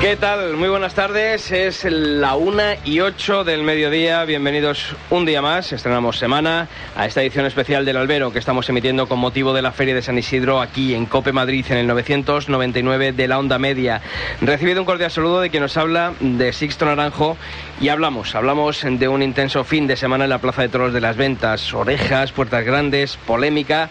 ¿Qué tal? Muy buenas tardes. Es la una y ocho del mediodía. Bienvenidos un día más. Estrenamos semana a esta edición especial del Albero que estamos emitiendo con motivo de la Feria de San Isidro aquí en Cope Madrid en el 999 de la Onda Media. Recibido un cordial saludo de quien nos habla de Sixto Naranjo y hablamos, hablamos de un intenso fin de semana en la Plaza de Toros de las Ventas. Orejas, puertas grandes, polémica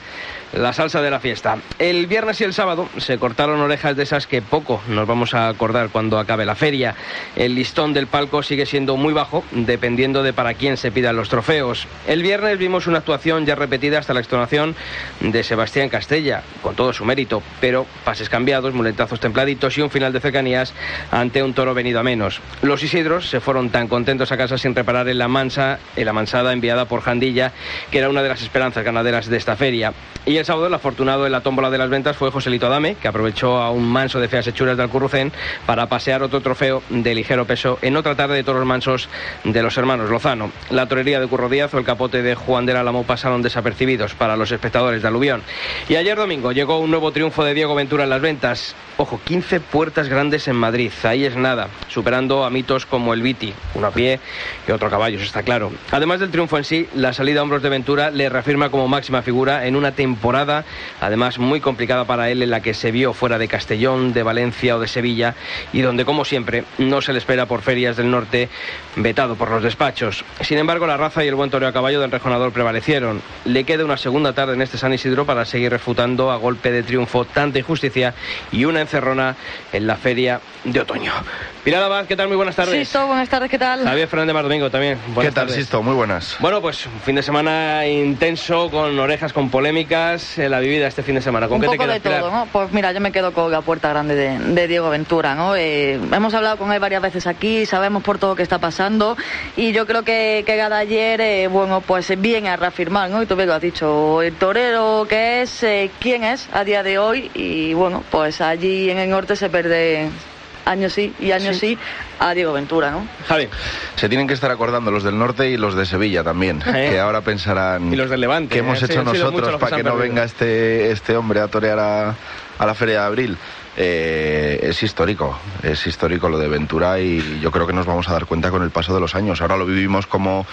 la salsa de la fiesta. El viernes y el sábado se cortaron orejas de esas que poco nos vamos a acordar cuando acabe la feria. El listón del palco sigue siendo muy bajo, dependiendo de para quién se pidan los trofeos. El viernes vimos una actuación ya repetida hasta la extonación de Sebastián Castella, con todo su mérito, pero pases cambiados, muletazos templaditos y un final de cercanías ante un toro venido a menos. Los Isidros se fueron tan contentos a casa sin reparar en la mansa, en la mansada enviada por Jandilla, que era una de las esperanzas ganaderas de esta feria. Y sábado el afortunado en la tómbola de las ventas fue Joselito Adame, que aprovechó a un manso de feas hechuras de Alcurrucén para pasear otro trofeo de ligero peso en otra tarde de toros mansos de los hermanos Lozano. La torería de Curro Díaz o el capote de Juan del Álamo pasaron desapercibidos para los espectadores de Aluvión. Y ayer domingo llegó un nuevo triunfo de Diego Ventura en las ventas. Ojo, 15 puertas grandes en Madrid, ahí es nada, superando a mitos como el Viti, uno a pie y otro a caballos, está claro. Además del triunfo en sí, la salida a hombros de Ventura le reafirma como máxima figura en una temporada además muy complicada para él, en la que se vio fuera de Castellón, de Valencia o de Sevilla, y donde, como siempre, no se le espera por ferias del norte, vetado por los despachos. Sin embargo, la raza y el buen toreo a caballo del rejonador prevalecieron. Le queda una segunda tarde en este San Isidro para seguir refutando a golpe de triunfo tanta injusticia y una encerrona en la feria de otoño. Pilar Abad, ¿qué tal? Muy buenas tardes. Sisto, buenas tardes, ¿qué tal? Javier Fernández Mar Domingo también. ¿Qué tal, Sisto? Muy buenas. Bueno, pues un fin de semana intenso, con orejas, con polémicas, en la vivida este fin de semana. ¿Con un qué poco te de quedas. Pues mira, yo me quedo con la puerta grande de, de Diego Ventura, ¿no? Eh, hemos hablado con él varias veces aquí, sabemos por todo lo que está pasando y yo creo que, que Gada ayer, eh, bueno, pues viene a reafirmar, ¿no? Y tú bien lo has dicho, el torero que es, eh, quién es a día de hoy y bueno, pues allí en el norte se pierde años sí y años sí, a Diego Ventura, ¿no? Javi. Se tienen que estar acordando los del norte y los de Sevilla también, Eh. que ahora pensarán Y los del Levante, qué hemos eh, hecho sí, nosotros para que no perdido. venga este, este hombre a torear a, a la Feria de Abril. Eh, es histórico, es histórico lo de Ventura y yo creo que nos vamos a dar cuenta con el paso de los años. Ahora lo vivimos como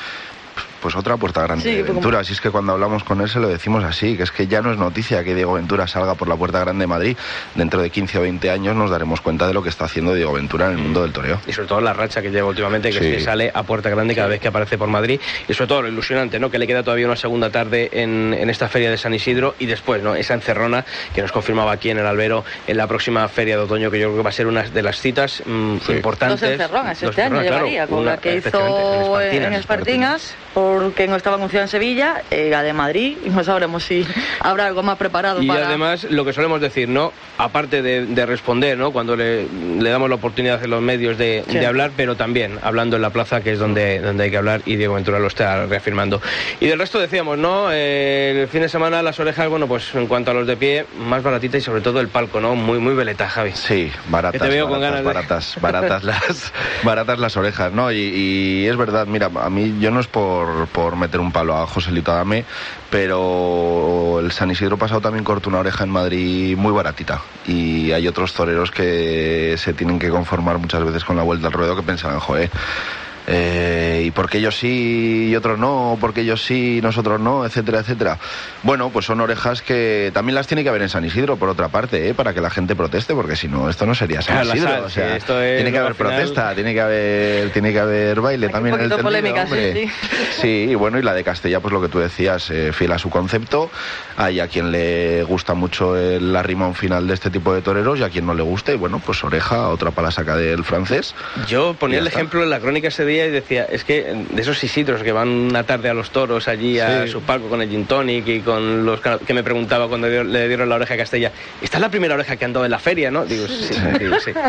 pues otra puerta grande Sí, de como- Ventura. Así es que cuando hablamos con él se lo decimos así, que es que ya no es noticia que Diego Ventura salga por la puerta grande de Madrid. Dentro de 15 o 20 años nos daremos cuenta de lo que está haciendo Diego Ventura en el mundo del toreo. Y sobre todo la racha que lleva últimamente, que Sí. es que sale a puerta grande cada vez que aparece por Madrid. Y sobre todo lo ilusionante, ¿no? Que le queda todavía una segunda tarde en, en esta feria de San Isidro y después, ¿no? Esa encerrona que nos confirmaba aquí en el Albero en la próxima feria de otoño, que yo creo que va a ser una de las citas mm, importantes. Dos encerronas Dos este año encerronas, claro. llevaría, con Una- la que hizo Espartinas, en Espartinas, porque no estaba anunciada en Sevilla, eh, la de Madrid, y no sabremos si habrá algo más preparado Y para... además, lo que solemos decir, ¿no? Aparte de, de responder, ¿no? Cuando le, le damos la oportunidad en los medios de, Sí. de hablar, pero también hablando en la plaza, que es donde, donde hay que hablar, y Diego Ventura lo está reafirmando. Y del resto decíamos, ¿no? Eh, el fin de semana las orejas, bueno, pues en cuanto a los de pie, más baratita y sobre todo el palco, ¿no? Muy, muy veleta, Javi. Sí, baratas, Que te veo con baratas, ganas de- baratas, baratas las, baratas las orejas, ¿no? Y, y es verdad, mira, a mí yo no es por, por meter un palo a Joselito Adame, pero el San Isidro pasado también cortó una oreja en Madrid muy baratita. Y hay otros toreros que se tienen que conformar muchas veces con la vuelta al ruedo que pensarán, joder. Eh, y porque ellos sí y otros no, porque ellos sí y nosotros no, etcétera, etcétera. Bueno, pues son orejas que también las tiene que haber en San Isidro, por otra parte, ¿eh? para que la gente proteste, porque si no, esto no sería San Claro, Isidro. sal, o sea, sí, esto es tiene que haber al final- protesta, tiene que haber, tiene que haber baile también un en el poquito tendido, polémica, sí, hombre. Sí, y bueno, y la de Castella, pues lo que tú decías, eh, fiel a su concepto. Hay a quien le gusta mucho el arrimón final de este tipo de toreros y a quien no le guste, bueno, pues oreja, otra para la saca del francés. Yo ponía el ejemplo en la crónica ese día día y decía, es que de esos Isidros que van una tarde a los toros allí a su palco con el gin tonic y con los que me preguntaba cuando le dieron la oreja a Castella, ¿esta es la primera oreja que andó en la feria, no? Digo, sí, digo, sí.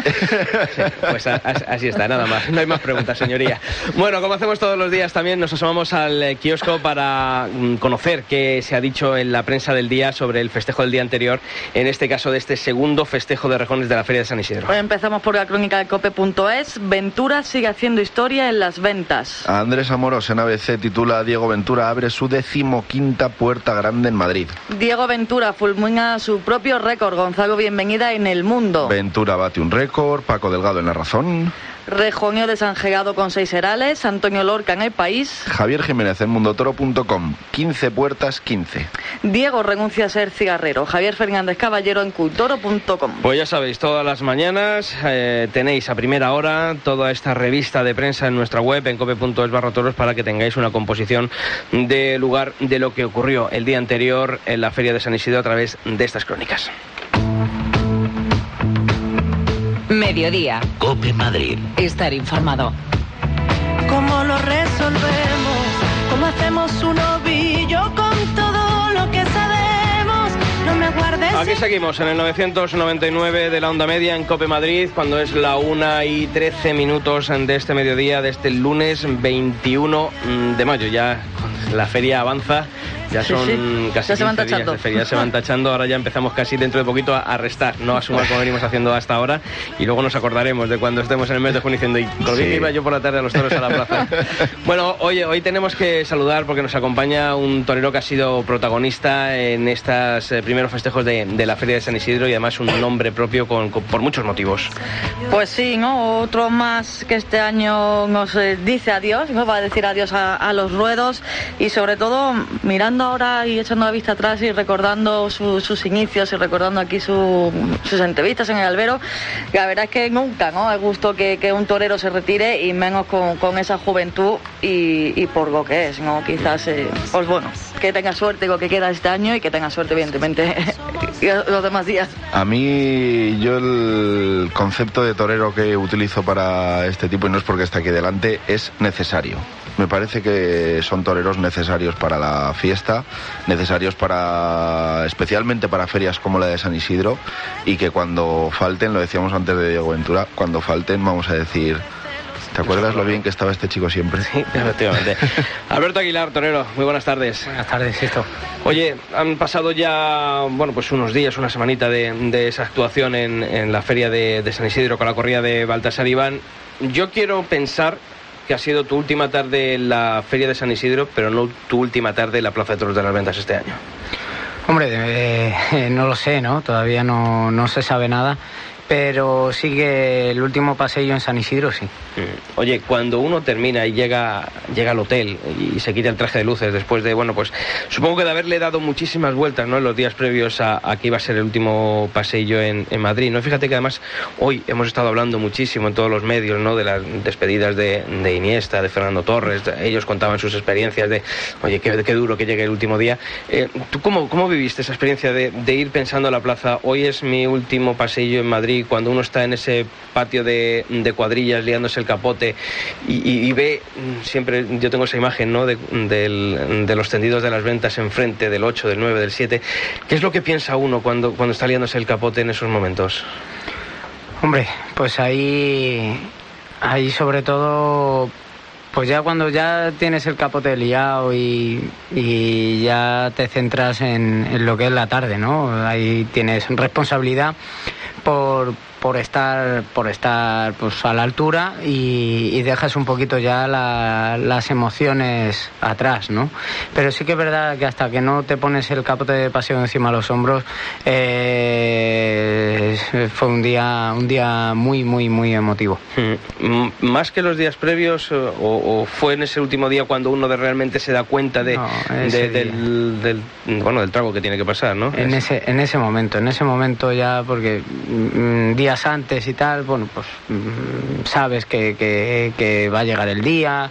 Pues así está, nada más. No hay más preguntas, señoría. Bueno, como hacemos todos los días también, nos asomamos al eh, kiosco para mm, conocer qué se ha dicho en la prensa del día sobre el festejo del día anterior, en este caso de este segundo festejo de rejones de la Feria de San Isidro. Hoy empezamos por la crónica de cope.es. Ventura sigue haciendo historia en las ventas. Andrés Amoros en ABC titula Diego Ventura abre su decimoquinta puerta grande en Madrid. Diego Ventura fulmina su propio récord. Gonzalo Bienvenida en el mundo. Ventura bate un récord. Paco Delgado en la razón. Rejonio de San Gegado con seis herales, Antonio Lorca en El País. Javier Jiménez en mundotoro.com, 15 puertas, 15. Diego renuncia a ser cigarrero, Javier Fernández Caballero en cultoro.com. Pues ya sabéis, todas las mañanas eh, tenéis a primera hora toda esta revista de prensa en nuestra web, en cope.es barra toros, para que tengáis una composición de lugar de lo que ocurrió el día anterior en la Feria de San Isidro a través de estas crónicas. Mediodía. Cope Madrid. Estar informado. ¿Cómo lo resolvemos? ¿Cómo hacemos un ovillo con todo lo que sabemos? No me guardes. Aquí seguimos en el 999 de la onda media en Cope Madrid, cuando es la 1 y 13 minutos de este mediodía, de este lunes 21 de mayo. Ya la feria avanza ya son casi ya se van tachando. días de feria, se van tachando. Ahora ya empezamos casi dentro de poquito a, restar, no a sumar como venimos haciendo hasta ahora. Y luego nos acordaremos de cuando estemos en el mes de junio diciendo, ¿y por qué iba yo por la tarde a los toros a la plaza? bueno, oye, hoy tenemos que saludar porque nos acompaña un torero que ha sido protagonista en estos eh, primeros festejos de, la Feria de San Isidro y además un nombre propio con, por muchos motivos. Pues sí, ¿no? Otro más que este año nos eh, dice adiós, nos va a decir adiós a, a los ruedos y sobre todo mirando ahora y echando la vista atrás y recordando sus inicios y recordando aquí sus entrevistas en el albero, la verdad es que nunca, ¿no? Es gusto que, un torero se retire y menos con, esa juventud y, por lo que es, ¿no? Quizás, eh, pues bueno, que tenga suerte con lo que queda este año y que tenga suerte, evidentemente, los demás días. A mí, yo el concepto de torero que utilizo para este tipo, y no es porque está aquí delante, es necesario. Me parece que son toreros necesarios para la fiesta, necesarios para especialmente para ferias como la de San Isidro y que cuando falten, lo decíamos antes de Diego Ventura, cuando falten vamos a decir ¿Te acuerdas lo bien que estaba este chico siempre? Sí, efectivamente. Alberto Aguilar, torero, muy buenas tardes. Buenas tardes, esto. Oye, han pasado ya, bueno, pues unos días, una semanita de, esa actuación en, la feria de, de, San Isidro con la corrida de Baltasar Iván. Yo quiero pensar que ha sido tu última tarde en la Feria de San Isidro, pero no tu última tarde en la Plaza de Toros de las Ventas este año. Hombre, eh, no lo sé, ¿no? Todavía no, no se sabe nada pero sigue el último paseo en San Isidro, sí. Oye, cuando uno termina y llega, llega al hotel y se quita el traje de luces después de, bueno, pues supongo que de haberle dado muchísimas vueltas, ¿no? En los días previos a, que iba a ser el último paseo en, Madrid, ¿no? Fíjate que además hoy hemos estado hablando muchísimo en todos los medios, ¿no? De las despedidas de, Iniesta, de Fernando Torres, ellos contaban sus experiencias de, oye, qué, qué duro que llegue el último día. Eh, ¿Tú cómo, cómo viviste esa experiencia de, de ir pensando a la plaza, hoy es mi último paseo en Madrid? Cuando uno está en ese patio de, cuadrillas liándose el capote y, ve, mm, siempre yo tengo esa imagen ¿no? de, los tendidos de las ventas enfrente del 8, del 9, del 7, ¿qué es lo que piensa uno cuando, cuando está liándose el capote en esos momentos? Hombre, pues ahí, ahí sobre todo pues ya cuando ya tienes el capote liado y, ya te centras en, en, lo que es la tarde, ¿no? Ahí tienes responsabilidad por, por estar por estar pues a la altura y, dejas un poquito ya las emociones atrás no pero sí que es verdad que hasta que no te pones el capote de paseo encima de los hombros eh, fue un día un día muy muy muy emotivo. Mm, más que los días previos o, o, fue en ese último día cuando uno de realmente se da cuenta de, No, de- del, del- bueno, del trago que tiene que pasar, ¿no? En ese, en ese momento, en ese momento ya, porque mm, días antes y tal, bueno, pues mm, sabes que, que- que va a llegar el día,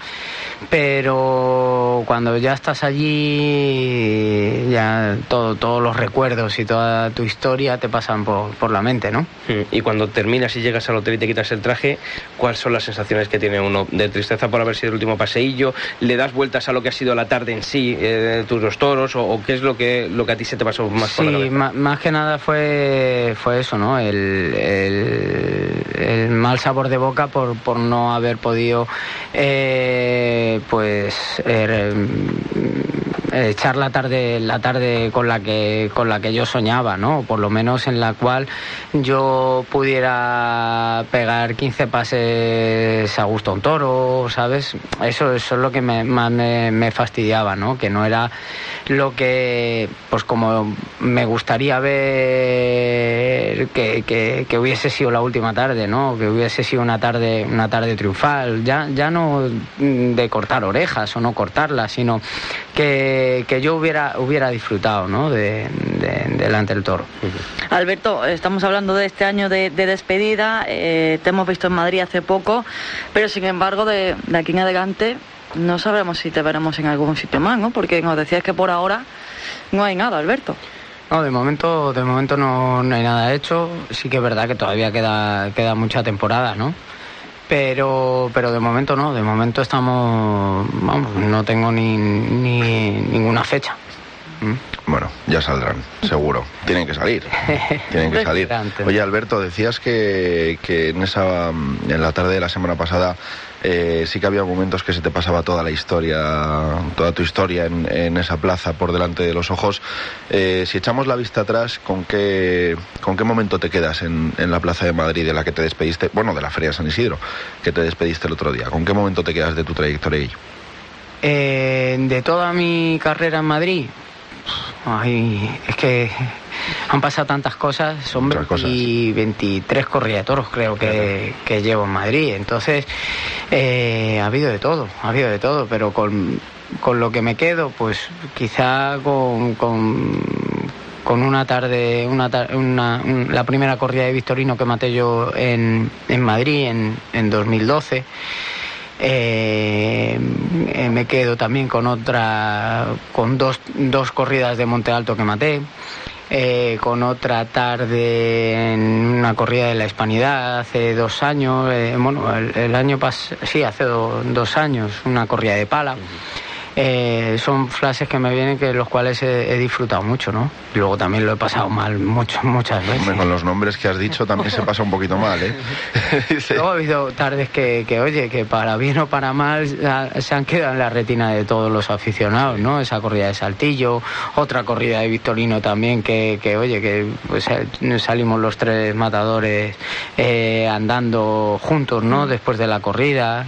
pero cuando ya estás allí, ya todo, todos los recuerdos y toda tu historia te pasan por, por la mente, ¿no? Y cuando terminas y llegas al hotel y te quitas el traje, ¿cuáles son las sensaciones que tiene uno? ¿De tristeza por haber sido el último paseillo? ¿Le das vueltas a lo que ha sido la tarde en sí, eh, tus dos toros? ¿O, o qué es lo que, lo que a ti se te pasó más por la Sí, cabeza? ma- más que nada fue, fue eso, ¿no? El, el- el mal sabor de boca por, por no haber podido, eh, pues, er, echar la tarde, la tarde con la que, con la que yo soñaba, ¿no? Por lo menos en la cual yo pudiera pegar 15 pases a gusto a un toro, ¿sabes? Eso, eso es lo que me, más me, fastidiaba, ¿no? Que no era lo que, pues como me gustaría ver que, que- que hubiese sido la última tarde, ¿no? Que hubiese sido una tarde, una tarde triunfal, ya, ya no de cortar orejas o no cortarlas, sino que, que yo hubiera, hubiera disfrutado, ¿no? De, de- delante del toro. Alberto, estamos hablando de este año de, de despedida, eh, te hemos visto en Madrid hace poco, pero sin embargo de, de aquí en adelante no sabremos si te veremos en algún sitio más, ¿no? Porque nos decías que por ahora no hay nada, Alberto. No, de momento, de momento no, no hay nada hecho. Sí que es verdad que todavía queda, queda mucha temporada, ¿no? Pero, pero de momento no, de momento estamos, vamos, no tengo ni, ni ninguna fecha. ¿Mm? Bueno, ya saldrán, seguro. Tienen que salir. Tienen que salir. Antes. Oye, Alberto, decías que, que en esa en la tarde de la semana pasada eh, sí que había momentos que se te pasaba toda la historia, toda tu historia en, en esa plaza por delante de los ojos. Eh, si echamos la vista atrás, ¿con qué, con qué momento te quedas en, en la plaza de Madrid de la que te despediste? Bueno, de la Feria de San Isidro, que te despediste el otro día. ¿Con qué momento te quedas de tu trayectoria ahí? Eh, de toda mi carrera en Madrid, ay, es que han pasado tantas cosas, son 20 y 23 corridas de toros creo que, que llevo en Madrid, entonces eh, ha habido de todo, ha habido de todo, pero con, con lo que me quedo, pues quizá con, con, con una tarde, una, una- un- la primera corrida de Victorino que maté yo en, en Madrid en, en 2012. Eh, me quedo también con otra, con dos, dos corridas de Monte Alto que maté, eh, con otra tarde en una corrida de la Hispanidad hace dos años, eh, bueno, el, año pasado, sí, hace do- dos años, una corrida de pala. Eh, son flashes que me vienen que los cuales he, he disfrutado mucho, ¿no? Y luego también lo he pasado mal mucho, muchas veces. Hombre, con los nombres que has dicho también se pasa un poquito mal, ¿eh? Luego ha habido tardes que, que, oye, que para bien o para mal se han quedado en la retina de todos los aficionados, ¿no? Esa corrida de Saltillo, otra corrida de Victorino también, que, que oye, que pues, eh, salimos los tres matadores eh, andando juntos, ¿no? Después de la corrida.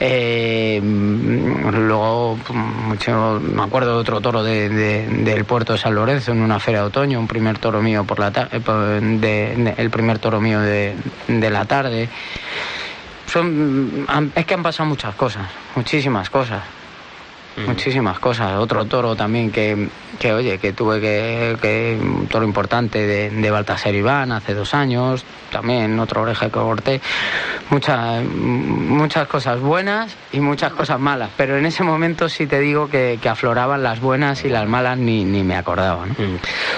Eh, mm, luego, mucho, me acuerdo de otro toro de- de- del puerto de San Lorenzo en una feria de otoño, un primer toro mío por la tarde, el primer toro mío de, de la tarde. Son, es que han pasado muchas cosas, muchísimas cosas. Muchísimas cosas. Otro toro también que, que oye, que tuve que, que un toro importante de, de Baltasar Iván hace dos años, también otra oreja que corté. Muchas, muchas cosas buenas y muchas cosas malas, pero en ese momento sí te digo que, que afloraban las buenas y las malas ni, ni me acordaba. ¿no?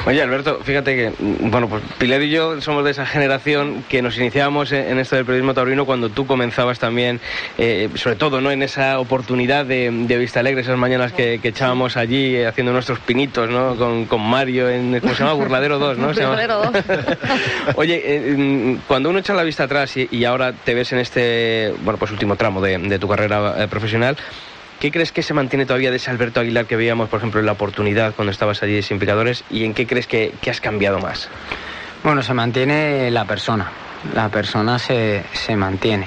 Oye, Alberto, fíjate que, bueno, pues Pilar y yo somos de esa generación que nos iniciábamos en, en esto del periodismo taurino cuando tú comenzabas también, eh, sobre todo, ¿no? En esa oportunidad de, de Vista Alegre, esas mañanas que, que echábamos allí eh, haciendo nuestros pinitos, ¿no? Con, con Mario en, ¿cómo se llama? Burladero 2, ¿no? Burladero 2. Oye, eh, mm, cuando uno echa la vista atrás y, y ahora te ves en este, bueno, pues último tramo de, de tu carrera eh, profesional, ¿Qué crees que se mantiene todavía de ese Alberto Aguilar que veíamos, por ejemplo, en la oportunidad cuando estabas allí sin picadores? ¿Y en qué crees que, que has cambiado más? Bueno, se mantiene la persona, la persona se, se mantiene.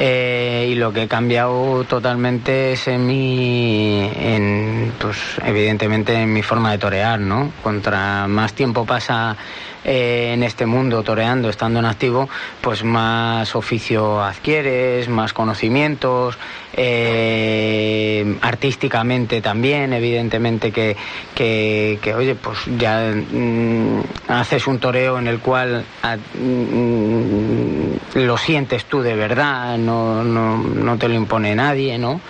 Eh, y lo que he cambiado totalmente es en mi, pues evidentemente en mi forma de torear, ¿no? Contra más tiempo pasa eh, en este mundo toreando, estando en activo, pues más oficio adquieres, más conocimientos, eh, artísticamente también, evidentemente que, que, que, oye, pues ya mm, haces un toreo en el cual a, mm, lo sientes tú de verdad, no, no, no te lo impone nadie, ¿no?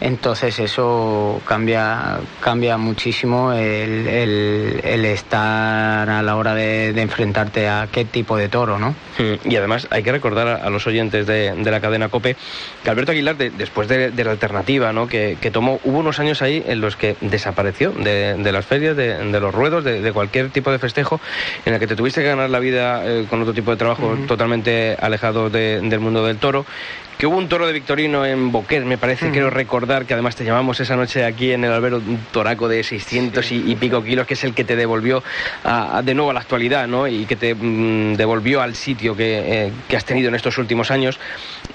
Entonces eso cambia, cambia muchísimo el, el, el estar a la hora de, de, enfrentarte a qué tipo de toro, ¿no? Mm, y además hay que recordar a, los oyentes de, de, la cadena COPE que Alberto Aguilar, de, después de, la alternativa ¿no? que, que, tomó, hubo unos años ahí en los que desapareció de, las ferias, de, los ruedos, de, cualquier tipo de festejo, en el que te tuviste que ganar la vida eh, con otro tipo de trabajo uh -huh. totalmente alejado del mundo del toro que hubo un toro de Victorino en Boquer, me parece, mm. quiero recordar que además te llamamos esa noche aquí en el albero un toraco de 600 sí. y, y, pico kilos, que es el que te devolvió a, a, de nuevo a la actualidad, ¿no? Y que te mm, devolvió al sitio que, eh, que, has tenido en estos últimos años.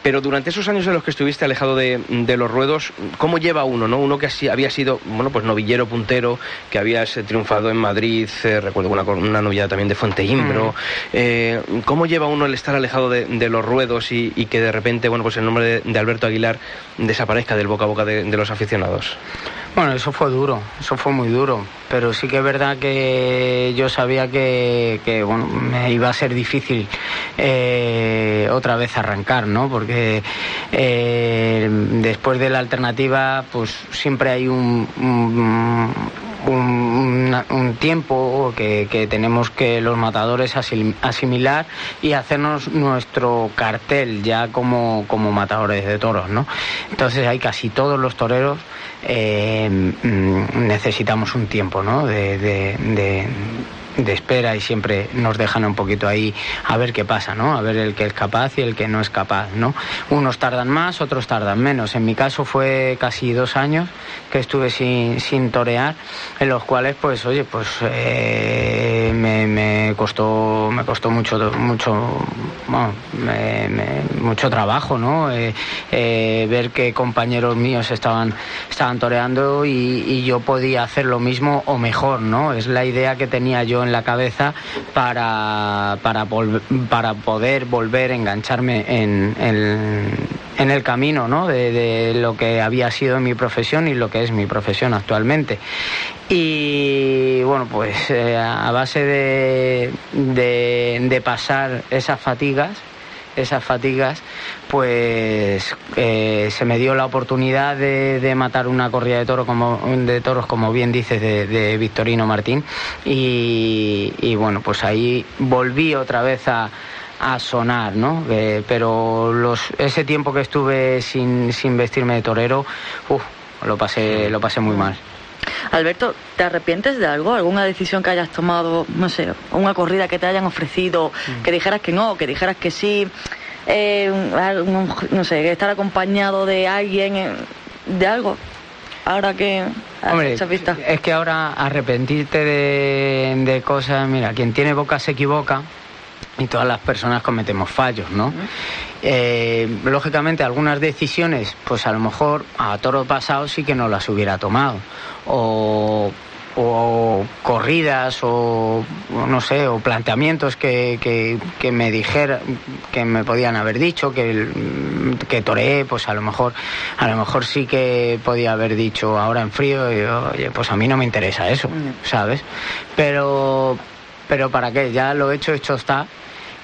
Pero durante esos años en los que estuviste alejado de, de los ruedos, ¿cómo lleva uno, no? Uno que así, había sido, bueno, pues novillero puntero, que habías eh, triunfado en Madrid, eh, recuerdo una, una novillada también de Fuenteimbro. Mm. Eh, ¿Cómo lleva uno el estar alejado de, de los ruedos y, y, que de repente, bueno, pues el nombre de, de, Alberto Aguilar desaparezca del boca a boca de, los aficionados? Bueno, eso fue duro, eso fue muy duro, pero sí que es verdad que yo sabía que, que bueno, me iba a ser difícil eh, otra vez arrancar, ¿no? Porque eh, después de la alternativa, pues siempre hay un, un un, un, tiempo que, que, tenemos que los matadores asimilar y hacernos nuestro cartel ya como, como matadores de toros, ¿no? Entonces hay casi todos los toreros eh, necesitamos un tiempo, ¿no? de de espera y siempre nos dejan un poquito ahí a ver qué pasa, ¿no? A ver el que es capaz y el que no es capaz, ¿no? Unos tardan más, otros tardan menos. En mi caso fue casi dos años que estuve sin, sin torear, en los cuales, pues, oye, pues eh, me, me, costó me costó mucho mucho mucho trabajo, ¿no? Eh, eh, ver que compañeros míos estaban estaban toreando y, y yo podía hacer lo mismo o mejor, ¿no? Es la idea que tenía yo en la cabeza para, para, para poder volver a engancharme en, en, el camino ¿no? de, lo que había sido mi profesión y lo que es mi profesión actualmente. Y bueno, pues eh, a base de, de pasar esas fatigas, esas fatigas, pues eh, se me dio la oportunidad de, de, matar una corrida de, toro como, de toros, como bien dices, de, Victorino Martín. Y, y, bueno, pues ahí volví otra vez a, a sonar, ¿no? Eh, pero los, ese tiempo que estuve sin, sin vestirme de torero, uf, lo, pasé, lo pasé muy mal. Alberto, ¿te arrepientes de algo? ¿Alguna decisión que hayas tomado, no sé, una corrida que te hayan ofrecido, mm. que dijeras que no, que dijeras que sí? Eh, no sé, estar acompañado de alguien, eh, de algo. Ahora que Hombre, es que ahora arrepentirte de, de, cosas, mira, quien tiene boca se equivoca y todas las personas cometemos fallos, ¿no? Eh, lógicamente algunas decisiones, pues a lo mejor a toro pasado sí que no las hubiera tomado. O o corridas o no sé o planteamientos que, que, que, me dijera que me podían haber dicho que, que toreé pues a lo mejor a lo mejor sí que podía haber dicho ahora en frío y, oye pues a mí no me interesa eso sabes pero pero para qué ya lo hecho hecho está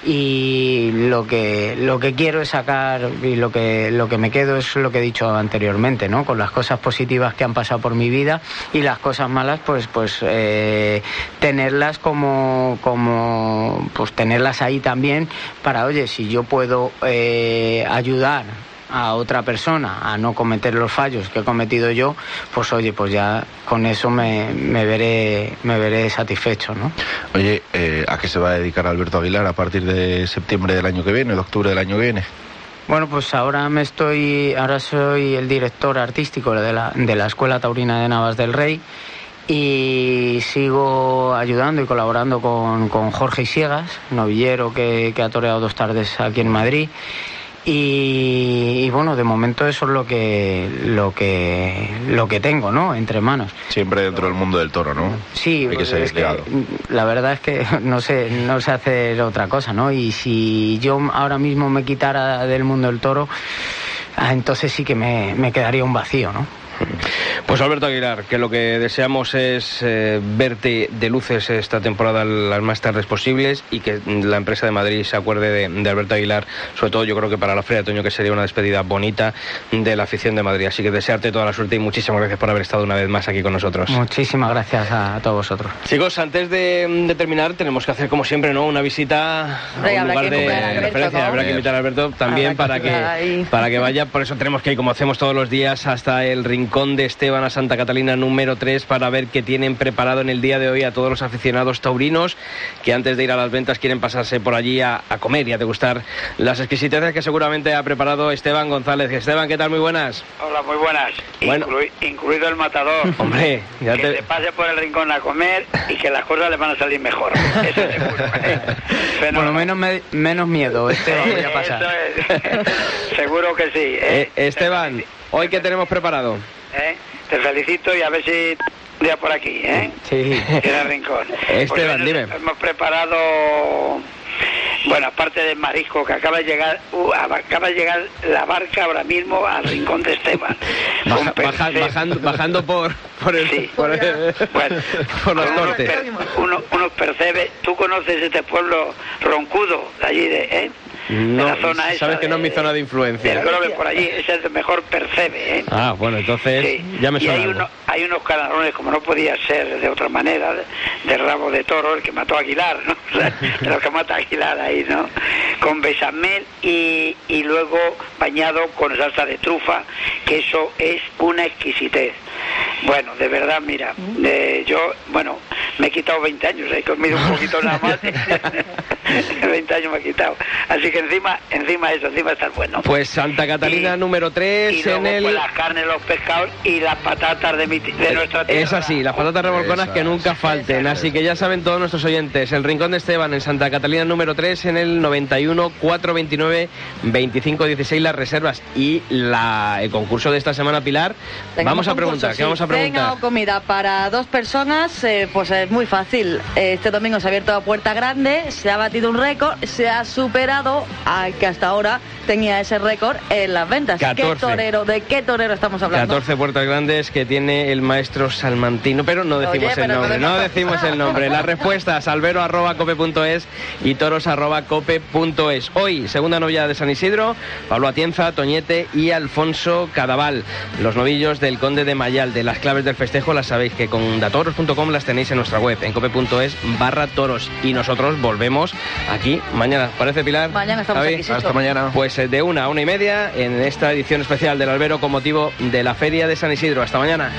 y lo que lo que quiero es sacar y lo que lo que me quedo es lo que he dicho anteriormente no con las cosas positivas que han pasado por mi vida y las cosas malas pues pues eh, tenerlas como como pues tenerlas ahí también para oye si yo puedo eh, ayudar a otra persona a no cometer los fallos que he cometido yo, pues oye, pues ya con eso me, me veré me veré satisfecho, ¿no? Oye, eh, ¿a qué se va a dedicar Alberto Aguilar a partir de septiembre del año que viene, de octubre del año que viene? Bueno, pues ahora me estoy, ahora soy el director artístico de la, de la Escuela Taurina de Navas del Rey y sigo ayudando y colaborando con, con Jorge Siegas, novillero que, que ha toreado dos tardes aquí en Madrid. Y, y, bueno, de momento eso es lo que lo que lo que tengo, ¿no? Entre manos. Siempre dentro del mundo del toro, ¿no? Sí, Hay que ser es que, la verdad es que no sé, no sé hacer otra cosa, ¿no? Y si yo ahora mismo me quitara del mundo del toro, ah, entonces sí que me, me quedaría un vacío, ¿no? Pues Alberto Aguilar, que lo que deseamos es eh, verte de luces esta temporada las más tardes posibles y que la empresa de Madrid se acuerde de, Alberto Aguilar, sobre todo yo creo que para la Feria de Otoño que sería una despedida bonita de la afición de Madrid. Así que desearte toda la suerte y muchísimas gracias por haber estado una vez más aquí con nosotros. Muchísimas gracias a, todos vosotros. Chicos, antes de, terminar tenemos que hacer como siempre ¿no? una visita a un lugar de referencia. Habrá que invitar a Alberto también para que, para que vaya. Por eso tenemos que ir como hacemos todos los días hasta el rincón de Esteban a Santa Catalina número 3 para ver qué tienen preparado en el día de hoy a todos los aficionados taurinos que antes de ir a las ventas quieren pasarse por allí a, comer y a degustar las exquisiteces que seguramente ha preparado Esteban González. Esteban, ¿qué tal? Muy buenas. Hola, muy buenas. incluido el matador. Hombre, ya que te... pase por el rincón a comer y que las cosas le van a salir mejor. Eso seguro. ¿eh? Bueno, menos, menos miedo, Esteban, voy a pasar. seguro que sí. ¿eh? Eh, Esteban, ¿hoy qué tenemos preparado? ¿Eh? Te felicito y a ver si día por aquí, ¿eh? Sí. En el rincón. Esteban, dime. Hemos preparado bueno, aparte del marisco que acaba de llegar, uh, acaba de llegar la barca ahora mismo al rincón de Esteban. bajando, bajando por, por el, sí. por, bueno, por los. Unos, unos percebes. ¿Tú conoces este pueblo roncudo de allí de, eh? No, la zona sabes que no es mi zona de influencia. Que por allí es el mejor percebe, ¿eh? Ah, bueno, entonces ya me suena. Y hay, uno, hay unos canalones, como no podía ser de otra manera, de, rabo de toro, el que mató a Aguilar, ¿no? de lo que mata a Aguilar ahí, ¿no? Con besamel y, y luego bañado con salsa de trufa, que eso es una exquisitez. Bueno, de verdad, mira, yo, bueno, me he quitado 20 años, he comido un poquito nada más. 20 años me he quitado. Así que encima, encima eso, encima está bueno. Pues Santa Catalina número 3 en el... Pues las carnes, los pescados y las patatas de, mi, de nuestra tierra. Es así, las patatas revolconas que nunca falten. Así que ya saben todos nuestros oyentes, el Rincón de Esteban en Santa Catalina número 3 en el 91 429 25 16 las reservas y la, el concurso de esta semana, Pilar. vamos a preguntar, ¿qué vamos a preguntar? Tengo comida para dos personas, eh, pues es muy fácil. Este domingo se ha abierto la puerta grande, se ha batido un récord, se ha superado al que hasta ahora tenía ese récord en las ventas. ¿Qué torero, ¿De qué torero estamos hablando? 14 puertas grandes que tiene el maestro Salmantino, pero no decimos el nombre, no, decimos el nombre. Las respuestas albero.cope.es y toros.cope.es. Hoy, segunda novia de San Isidro, Pablo Atienza, Toñete y Alfonso Cadaval. Los novillos del Conde de Mayal, de las claves del festejo, las sabéis que con datoros.com las tenéis en nuestra web, en cope.es barra toros. Y nosotros volvemos aquí mañana. ¿Parece, Pilar? Mañana estamos aquí, Hasta mañana. Pues eh, de una a una y media en esta edición especial del Albero con motivo de la Feria de San Isidro. Hasta mañana.